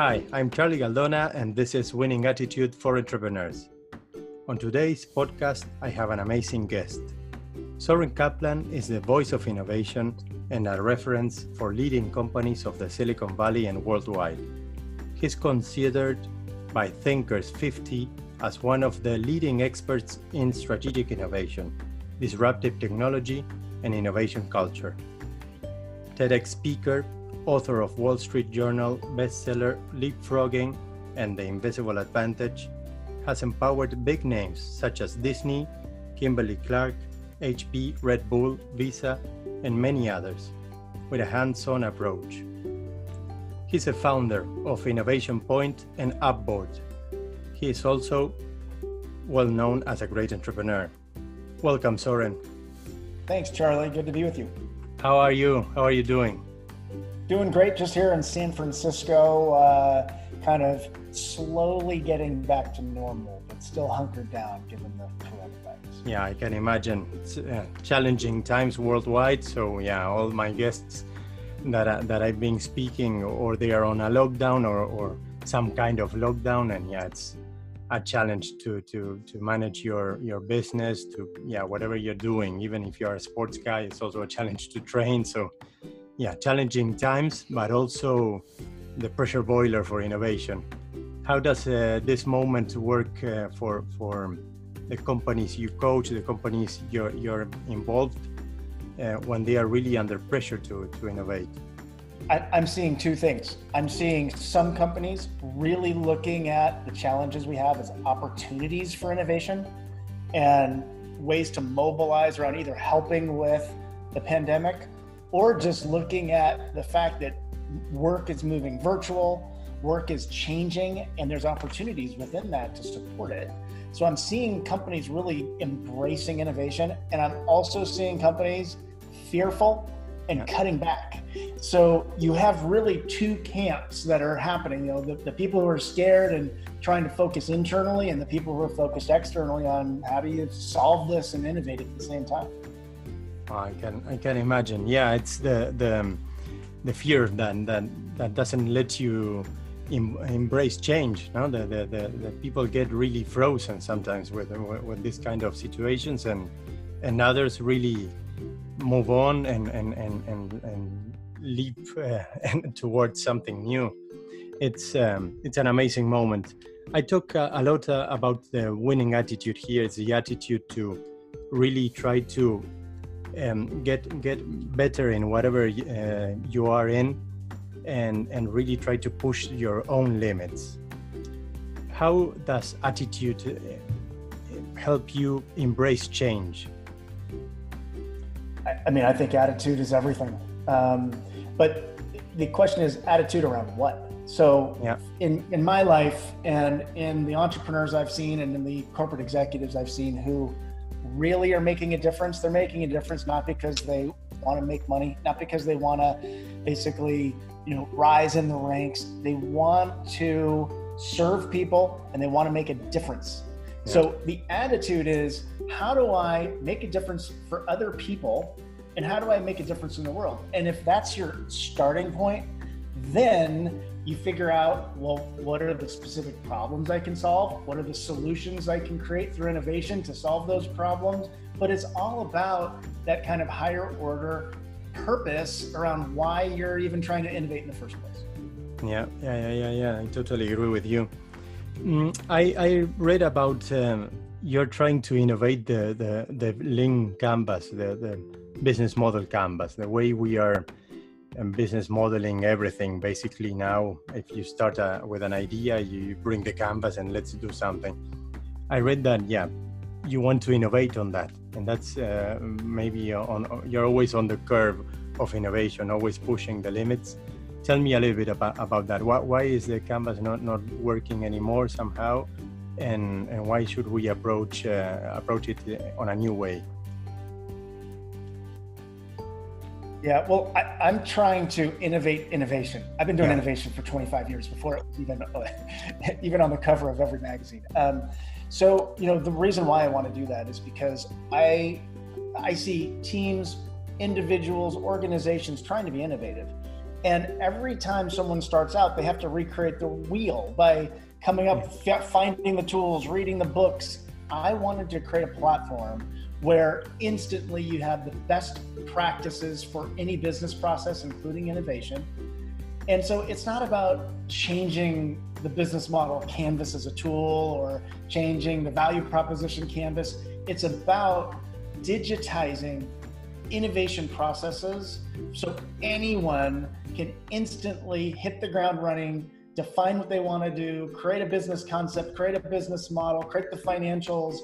Hi, I'm Charlie Galdona, and this is Winning Attitude for Entrepreneurs. On today's podcast, I have an amazing guest. Soren Kaplan is the voice of innovation and a reference for leading companies of the Silicon Valley and worldwide. He's considered by Thinkers 50 as one of the leading experts in strategic innovation, disruptive technology, and innovation culture. TEDx speaker, author of Wall Street Journal bestseller Leapfrogging and The Invisible Advantage, has empowered big names such as Disney, Kimberly Clark, HP, Red Bull, Visa, and many others with a hands on approach. He's a founder of Innovation Point and Upboard. He is also well known as a great entrepreneur. Welcome, Soren. Thanks, Charlie. Good to be with you. How are you? How are you doing? Doing great just here in San Francisco, uh, kind of slowly getting back to normal, but still hunkered down given the coronavirus. Yeah, I can imagine. It's uh, challenging times worldwide. So, yeah, all my guests that, uh, that I've been speaking, or they are on a lockdown or, or some kind of lockdown. And yeah, it's a challenge to to to manage your your business to yeah whatever you're doing even if you're a sports guy it's also a challenge to train so yeah challenging times but also the pressure boiler for innovation how does uh, this moment work uh, for for the companies you coach the companies you're you're involved uh, when they are really under pressure to to innovate I, am seeing two things. I'm seeing some companies really looking at the challenges we have as opportunities for innovation and ways to mobilize around either helping with the pandemic or just looking at the fact that work is moving virtual, work is changing, and there's opportunities within that to support it. So I'm seeing companies really embracing innovation, and I'm also seeing companies fearful and cutting back. So you have really two camps that are happening. You know, the, the people who are scared and trying to focus internally, and the people who are focused externally on how do you solve this and innovate at the same time. I can I can imagine. Yeah, it's the the the fear that that that doesn't let you em, embrace change. No, the, the, the the people get really frozen sometimes with with this kind of situations, and and others really move on and and and and, and leap uh, towards something new. It's um, it's an amazing moment. I talk uh, a lot uh, about the winning attitude here. It's the attitude to really try to um, get get better in whatever uh, you are in, and and really try to push your own limits. How does attitude uh, help you embrace change? I mean, I think attitude is everything. Um, but the question is attitude around what? So yeah. in, in my life and in the entrepreneurs I've seen and in the corporate executives I've seen who really are making a difference, they're making a difference not because they want to make money, not because they want to basically, you know, rise in the ranks. They want to serve people and they want to make a difference. Yeah. So the attitude is how do I make a difference for other people and how do I make a difference in the world? And if that's your starting point, then you figure out well, what are the specific problems I can solve? What are the solutions I can create through innovation to solve those problems? But it's all about that kind of higher order purpose around why you're even trying to innovate in the first place. Yeah, yeah, yeah, yeah, yeah. I totally agree with you. Mm, I, I read about um, you're trying to innovate the the, the lean canvas, the, the business model canvas, the way we are um, business modeling everything. Basically, now if you start uh, with an idea, you bring the canvas and let's do something. I read that, yeah, you want to innovate on that, and that's uh, maybe on you're always on the curve of innovation, always pushing the limits. Tell me a little bit about, about that. Why, why is the canvas not, not working anymore somehow? and, and why should we approach uh, approach it on a new way? Yeah, well, I, am trying to innovate innovation. I've been doing yeah. innovation for 25 years before it was even even on the cover of every magazine. Um, so, you know, the reason why I want to do that is because I I see teams, individuals, organizations trying to be innovative, And every time someone starts out, they have to recreate the wheel by coming up, finding the tools, reading the books. I wanted to create a platform where instantly you have the best practices for any business process, including innovation. And so it's not about changing the business model canvas as a tool or changing the value proposition canvas. It's about digitizing innovation processes so anyone can instantly hit the ground running, define what they want to do, create a business concept, create a business model, create the financials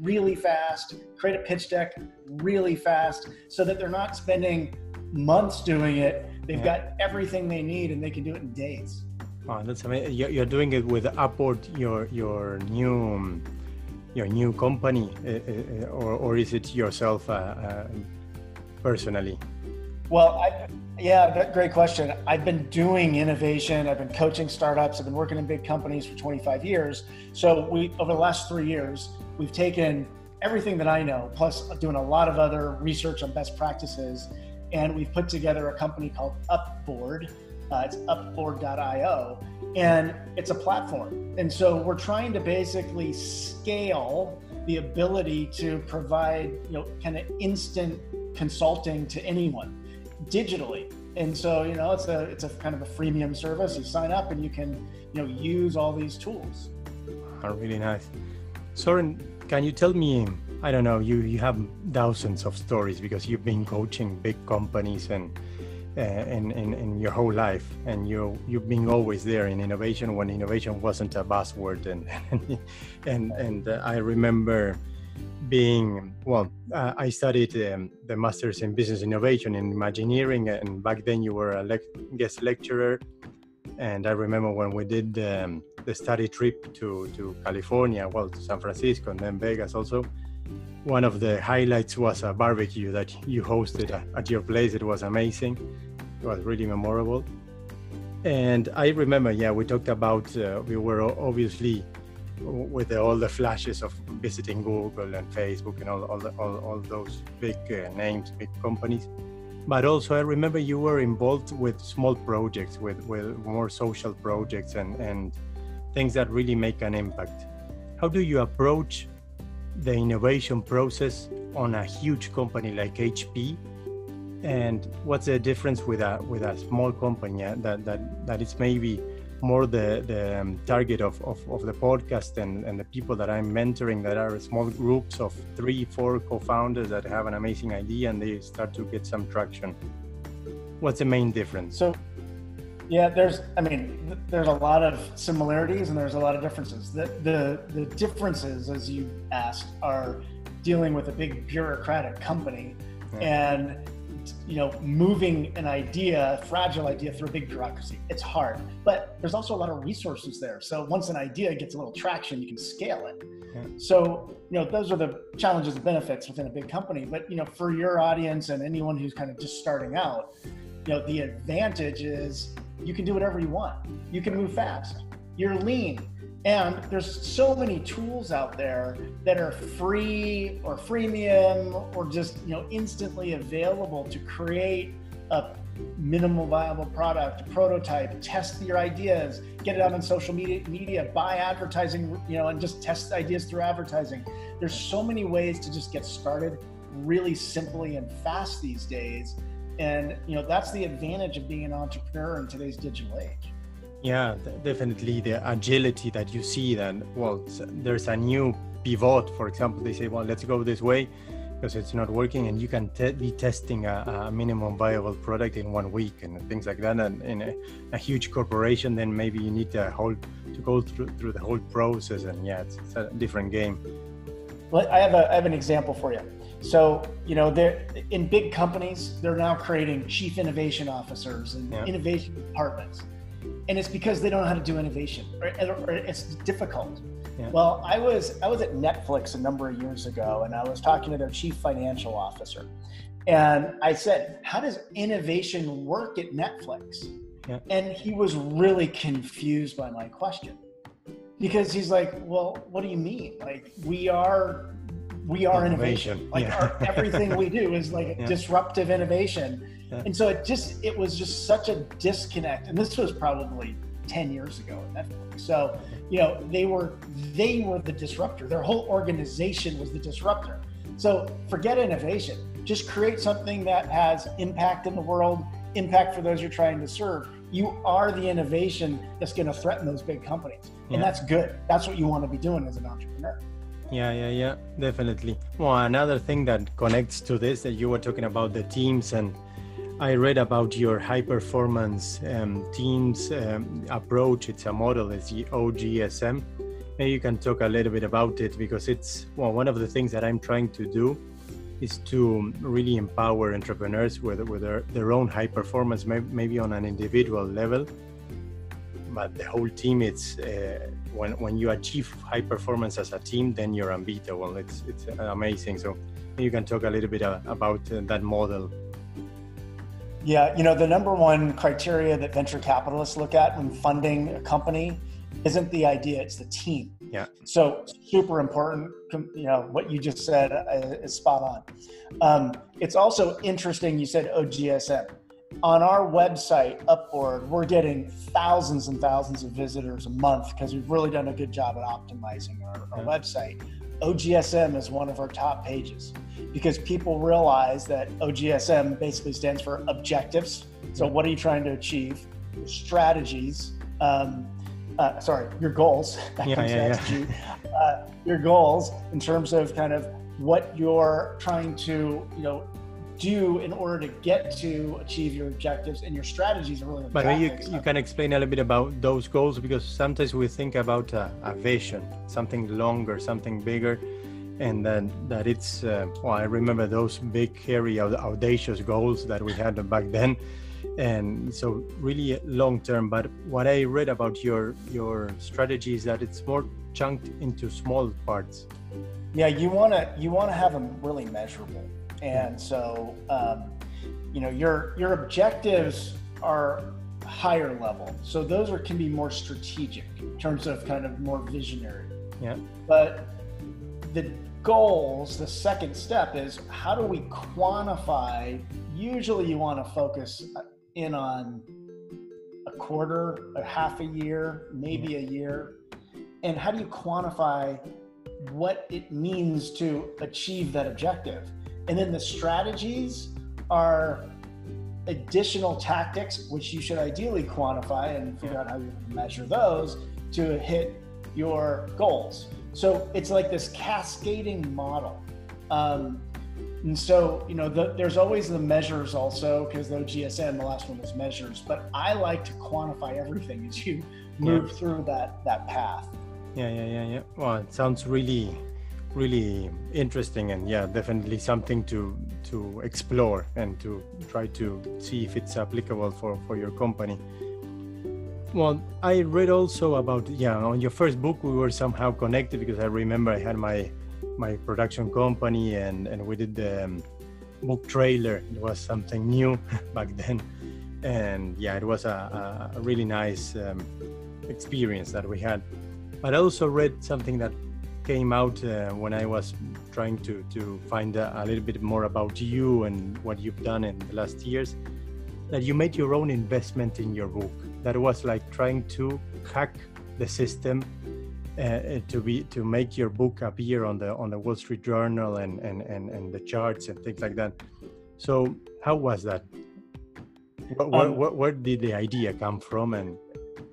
really fast, create a pitch deck really fast so that they're not spending months doing it. They've yeah. got everything they need and they can do it in days. Oh, that's amazing. You're doing it with Upboard, your your new your new company, uh, uh, or, or is it yourself uh, uh personally? Well, I, yeah, great question. I've been doing innovation. I've been coaching startups. I've been working in big companies for 25 years. So we, over the last three years, we've taken everything that I know, plus doing a lot of other research on best practices, and we've put together a company called Upboard. Uh, it's upboard.io, and it's a platform. And so we're trying to basically scale the ability to provide, you know, kind of instant consulting to anyone digitally. And so, you know, it's a it's a kind of a freemium service. You sign up and you can, you know, use all these tools. Oh, really nice. Soren, can you tell me? I don't know. You you have thousands of stories because you've been coaching big companies and uh, in, in, in your whole life and you you've been always there in innovation when innovation wasn't a buzzword and and and, and uh, I remember being well uh, i studied um, the masters in business innovation in imagineering and back then you were a le- guest lecturer. And i remember when we did um, the study trip to, to california well to san francisco and then vegas also. One of the highlights was a barbecue that you hosted at your place. It was amazing. It was really memorable. And i remember yeah we talked about uh, we were obviously with the, all the flashes of visiting Google and Facebook and all, all, the, all, all those big uh, names, big companies. But also, I remember you were involved with small projects, with, with more social projects and, and things that really make an impact. How do you approach the innovation process on a huge company like HP? And what's the difference with a with a small company that that that is maybe more the, the um, target of, of, of, the podcast and, and the people that I'm mentoring that are small groups of three, four co-founders that have an amazing idea and they start to get some traction. What's the main difference? So, yeah, there's, I mean, there's a lot of similarities and there's a lot of differences. The, the, the differences, as you asked, are dealing with a big bureaucratic company yeah. and you know, moving an idea, a fragile idea through a big bureaucracy. It's hard, but there's also a lot of resources there. So once an idea gets a little traction, you can scale it. Yeah. So, you know, those are the challenges and benefits within a big company. But, you know, for your audience and anyone who's kind of just starting out, you know, the advantage is you can do whatever you want. You can move fast. You're lean. And there's so many tools out there that are free or freemium or just you know instantly available to create a minimal viable product, prototype, test your ideas, get it out on social media, media, buy advertising, you know, and just test ideas through advertising. There's so many ways to just get started really simply and fast these days. And you know, that's the advantage of being an entrepreneur in today's digital age. Yeah, definitely the agility that you see that, well, there's a new pivot, for example, they say, well, let's go this way because it's not working and you can te- be testing a, a, minimum viable product in one week and things like that. And in a, a, huge corporation, then maybe you need to hold to go through, through the whole process. And yeah, it's, it's a different game. Well, I have, a, I have an example for you. So, you know, they're in big companies, they're now creating chief innovation officers and yeah. innovation departments and it's because they don't know how to do innovation or, or it's difficult yeah. well i was i was at netflix a number of years ago and i was talking to their chief financial officer and i said how does innovation work at netflix yeah. and he was really confused by my question because he's like well what do you mean like we are we are innovation, innovation. like yeah. our, everything we do is like disruptive innovation yeah. and so it just it was just such a disconnect and this was probably 10 years ago at Netflix. So, you know, they were they were the disruptor. Their whole organization was the disruptor. So forget innovation. Just create something that has impact in the world, impact for those you're trying to serve. You are the innovation that's going to threaten those big companies. And that's good. That's what you want to be doing as an entrepreneur. Yeah, yeah, yeah, definitely. Well, another thing that connects to this that you were talking about the teams and I read about your high performance um, teams um, approach. It's a model, it's the OGSM. Maybe you can talk a little bit about it because it's well, one of the things that I'm trying to do is to really empower entrepreneurs with, with their, their own high performance, maybe on an individual level. But the whole team, it's uh, when, when you achieve high performance as a team, then you're unbeatable. It's, it's amazing. So you can talk a little bit uh, about uh, that model. Yeah, you know, the number one criteria that venture capitalists look at when funding a company isn't the idea, it's the team. Yeah. So super important. You know, what you just said uh, is spot on. Um, it's also interesting you said OGSM. On our website, Upboard, we're getting thousands and thousands of visitors a month because we've really done a good job at optimizing our, our website. OGSM is one of our top pages because people realize that OGSM basically stands for objectives. So, what are you trying to achieve? Strategies. Um, uh, sorry, your goals. That yeah, yeah, yeah. Uh, your goals in terms of kind of what you're trying to, you know, do in order to get to achieve your objectives and your strategies are really but you, you can explain a little bit about those goals because sometimes we think about a, a vision something longer something bigger and then that it's uh, well i remember those big hairy audacious goals that we had back then. And so really long term but what i read about your your strategy is that it's more chunked into small parts. Yeah you want to you want to have them really measurable and so, um, you know, your your objectives are higher level. So those are can be more strategic in terms of kind of more visionary. Yeah. But the goals, the second step is how do we quantify? Usually, you want to focus in on a quarter, a half a year, maybe a year. And how do you quantify what it means to achieve that objective? And then the strategies are additional tactics, which you should ideally quantify and figure out how you measure those to hit your goals. So it's like this cascading model. Um, and so, you know, the, there's always the measures also, because the GSM, the last one was measures, but I like to quantify everything as you move yeah. through that, that path. Yeah, yeah, yeah, yeah. Well, it sounds really really interesting and yeah definitely something to to explore and to try to see if it's applicable for for your company. Well i read also about yeah on your first book we were somehow connected because i remember i had my my production company and and we did the um, book trailer. It was something new back then. And yeah it was a, a really nice um, experience that we had. But i also read something that came out uh, when I was trying to to find a, a, little bit more about you and what you've done in the last years. That you made your own investment in your book. That was like trying to hack the system uh, uh to be to make your book appear on the on the Wall Street Journal and and and, and the charts and things like that. So how was that? Where, um, where, where did the idea come from and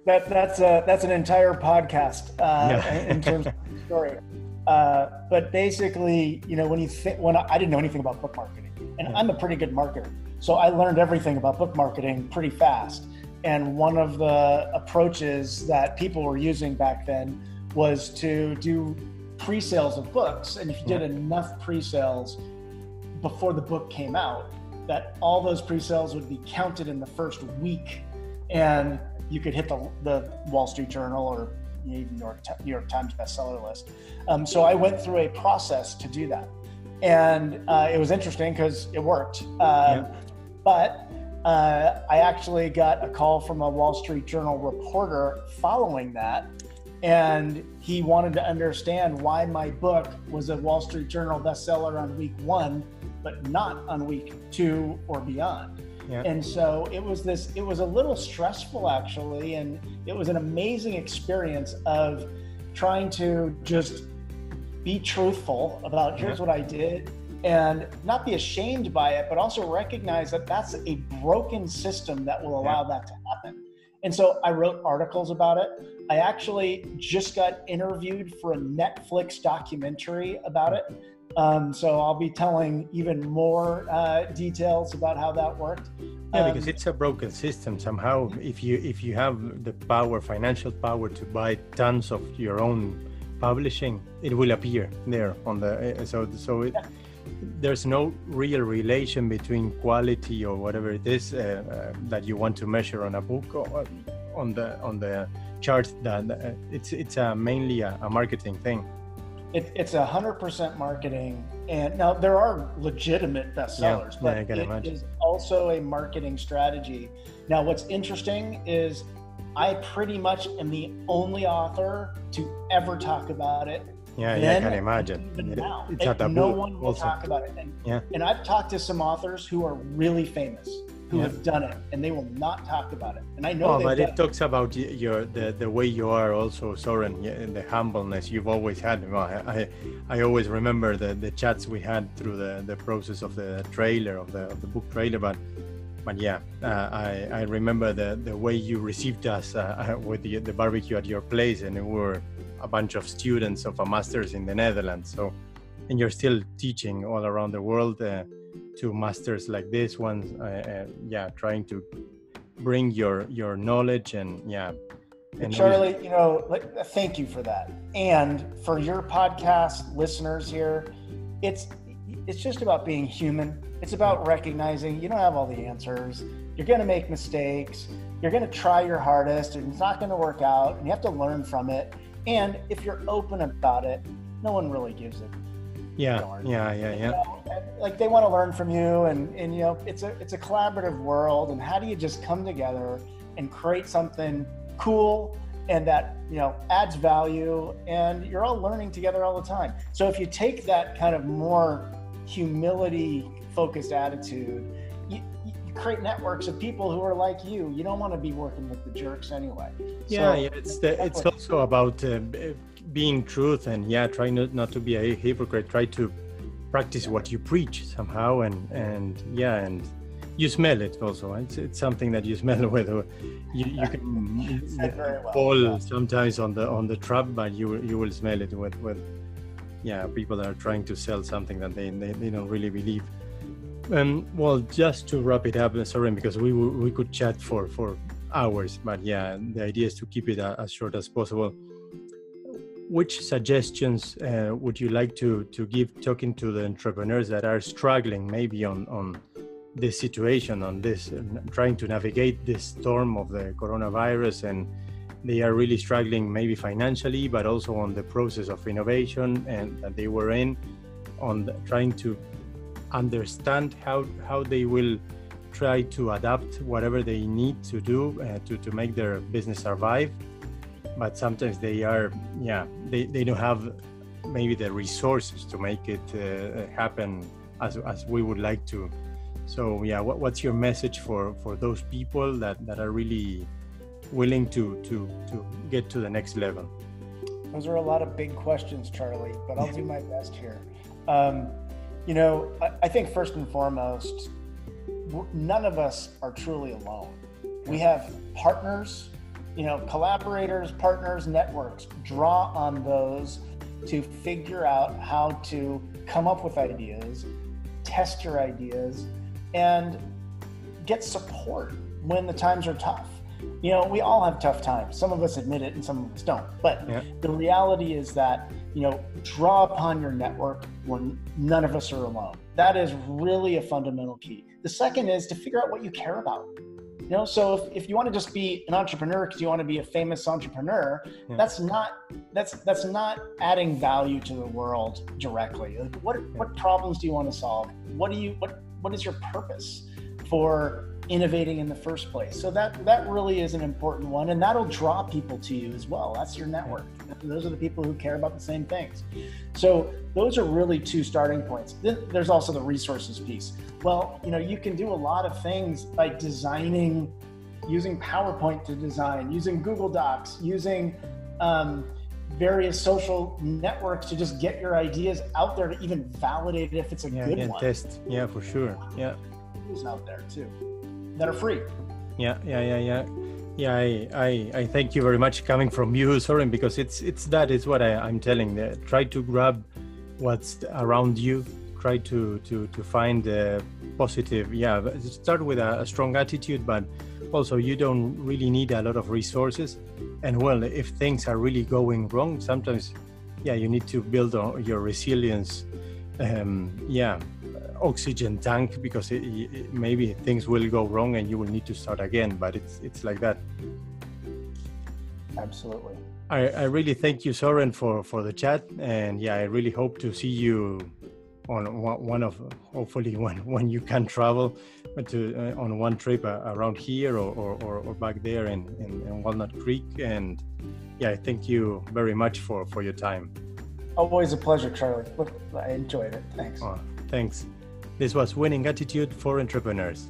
that that's a that's an entire podcast uh, yeah. in terms of story. Uh, but basically, you know, when you think when I, I, didn't know anything about book marketing, and yeah. I'm a pretty good marketer, so I learned everything about book marketing pretty fast. And one of the approaches that people were using back then was to do pre-sales of books, and if you did enough pre-sales before the book came out, that all those pre-sales would be counted in the first week, and you could hit the, the Wall Street Journal or New York, New York Times bestseller list. Um, so I went through a process to do that. And uh, it was interesting because it worked. Um, yeah. But uh, I actually got a call from a Wall Street Journal reporter following that. And he wanted to understand why my book was a Wall Street Journal bestseller on week one, but not on week two or beyond. Yeah. And so it was this, it was a little stressful actually. And it was an amazing experience of trying to just be truthful about here's what I did and not be ashamed by it, but also recognize that that's a broken system that will allow yeah. that to happen. And so I wrote articles about it. I actually just got interviewed for a Netflix documentary about it. Um, so I'll be telling even more uh, details about how that worked. Yeah, um, because it's a broken system. Somehow, if you if you have the power, financial power to buy tons of your own publishing, it will appear there on the. Uh, so so it, yeah there's no real relation between quality or whatever it is uh, uh, that you want to measure on a book or on the on the chart that uh, it's it's uh, mainly a, a, marketing thing it, it's a hundred percent marketing and now there are legitimate bestsellers yeah, but yeah, it imagine. is also a marketing strategy now what's interesting is I pretty much am the only author to ever talk about it yeah, yeah, I can imagine. now, it's not that no one will also. talk about it. And, yeah. and I've talked to some authors who are really famous who yeah. have done it, and they will not talk about it. And I know. Oh, but it, it talks about your the the way you are also, Soren, and the humbleness you've always had. I I always remember the the chats we had through the the process of the trailer of the of the book trailer, but but yeah, uh, I, I remember the, the way you received us uh, with the, the barbecue at your place, and we were a bunch of students of a master's in the Netherlands. So, and you're still teaching all around the world uh, to masters like this one. Uh, uh, yeah, trying to bring your your knowledge and yeah. And Charlie, you know, like, thank you for that, and for your podcast listeners here. It's it's just about being human. It's about recognizing you don't have all the answers. You're going to make mistakes. You're going to try your hardest, and it's not going to work out, and you have to learn from it. And if you're open about it, no one really gives it. Yeah, yeah, yeah, yeah. You know, like they want to learn from you, and and you know, it's a it's a collaborative world. And how do you just come together and create something cool and that you know adds value, and you're all learning together all the time. So if you take that kind of more humility focused attitude you create networks of people who are like you. You don't want to be working with the jerks anyway. Yeah, so, yeah it's the, it's also about uh, being truth and yeah, try not, not to be a hypocrite. Try to practice what you preach somehow, and and yeah, and you smell it also. It's, it's something that you smell whether you, you can well. fall sometimes on the on the trap, but you you will smell it with with yeah people that are trying to sell something that they, they, they don't really believe. Um, well, just to wrap it up, sorry, because we we could chat for for hours, but yeah, the idea is to keep it as short as possible. Which suggestions uh, would you like to to give talking to the entrepreneurs that are struggling, maybe on on this situation, on this trying to navigate this storm of the coronavirus, and they are really struggling, maybe financially, but also on the process of innovation and that they were in, on the, trying to understand how how they will try to adapt whatever they need to do uh, to to make their business survive but sometimes they are yeah they, they don't have maybe the resources to make it uh, happen as, as we would like to. So yeah what, what's your message for for those people that that are really willing to to to get to the next level? Those are a lot of big questions charlie but i'll do my best here. Um, you know, I, I think first and foremost, none of us are truly alone. We have partners, you know, collaborators, partners, networks. Draw on those to figure out how to come up with ideas, test your ideas, and get support when the times are tough. You know, we all have tough times. Some of us admit it and some of us don't. But yeah. the reality is that you know, draw upon your network when none of us are alone. That is really a fundamental key. The second is to figure out what you care about. You know, so if, if you want to just be an entrepreneur because you want to be a famous entrepreneur, yeah. that's not that's that's not adding value to the world directly. Like what what problems do you want to solve? What do you what what is your purpose for innovating in the first place. So that that really is an important one, and that'll draw people to you as well. That's your network. Those are the people who care about the same things. So those are really two starting points. There's also the resources piece. Well, you know, you can do a lot of things by designing, using PowerPoint to design, using Google Docs, using um, various social networks to just get your ideas out there to even validate if it's a yeah, good yeah, one. Test, yeah, for sure, yeah. tools Out there too, that are free. Yeah, yeah, yeah, yeah. Yeah, I, I, I thank you very much coming from you, Soren, because it's it's that is what I, I'm telling. That try to grab what's around you. Try to to to find a positive. Yeah, start with a, a strong attitude, but also you don't really need a lot of resources. And well if things are really going wrong sometimes yeah you need to build on your resilience um, yeah oxygen tank because it, it, maybe things will go wrong and you will need to start again but it's it's like that. Absolutely. I, I really thank you soren for for the chat. And yeah i really hope to see you on one of hopefully when when you can travel to uh, on one trip uh, around here or, or, or, back there in, in, in, Walnut Creek. And yeah, I thank you very much for, for your time. Always a pleasure, Charlie. I enjoyed it. Thanks. Oh, thanks. This was Winning Attitude for Entrepreneurs.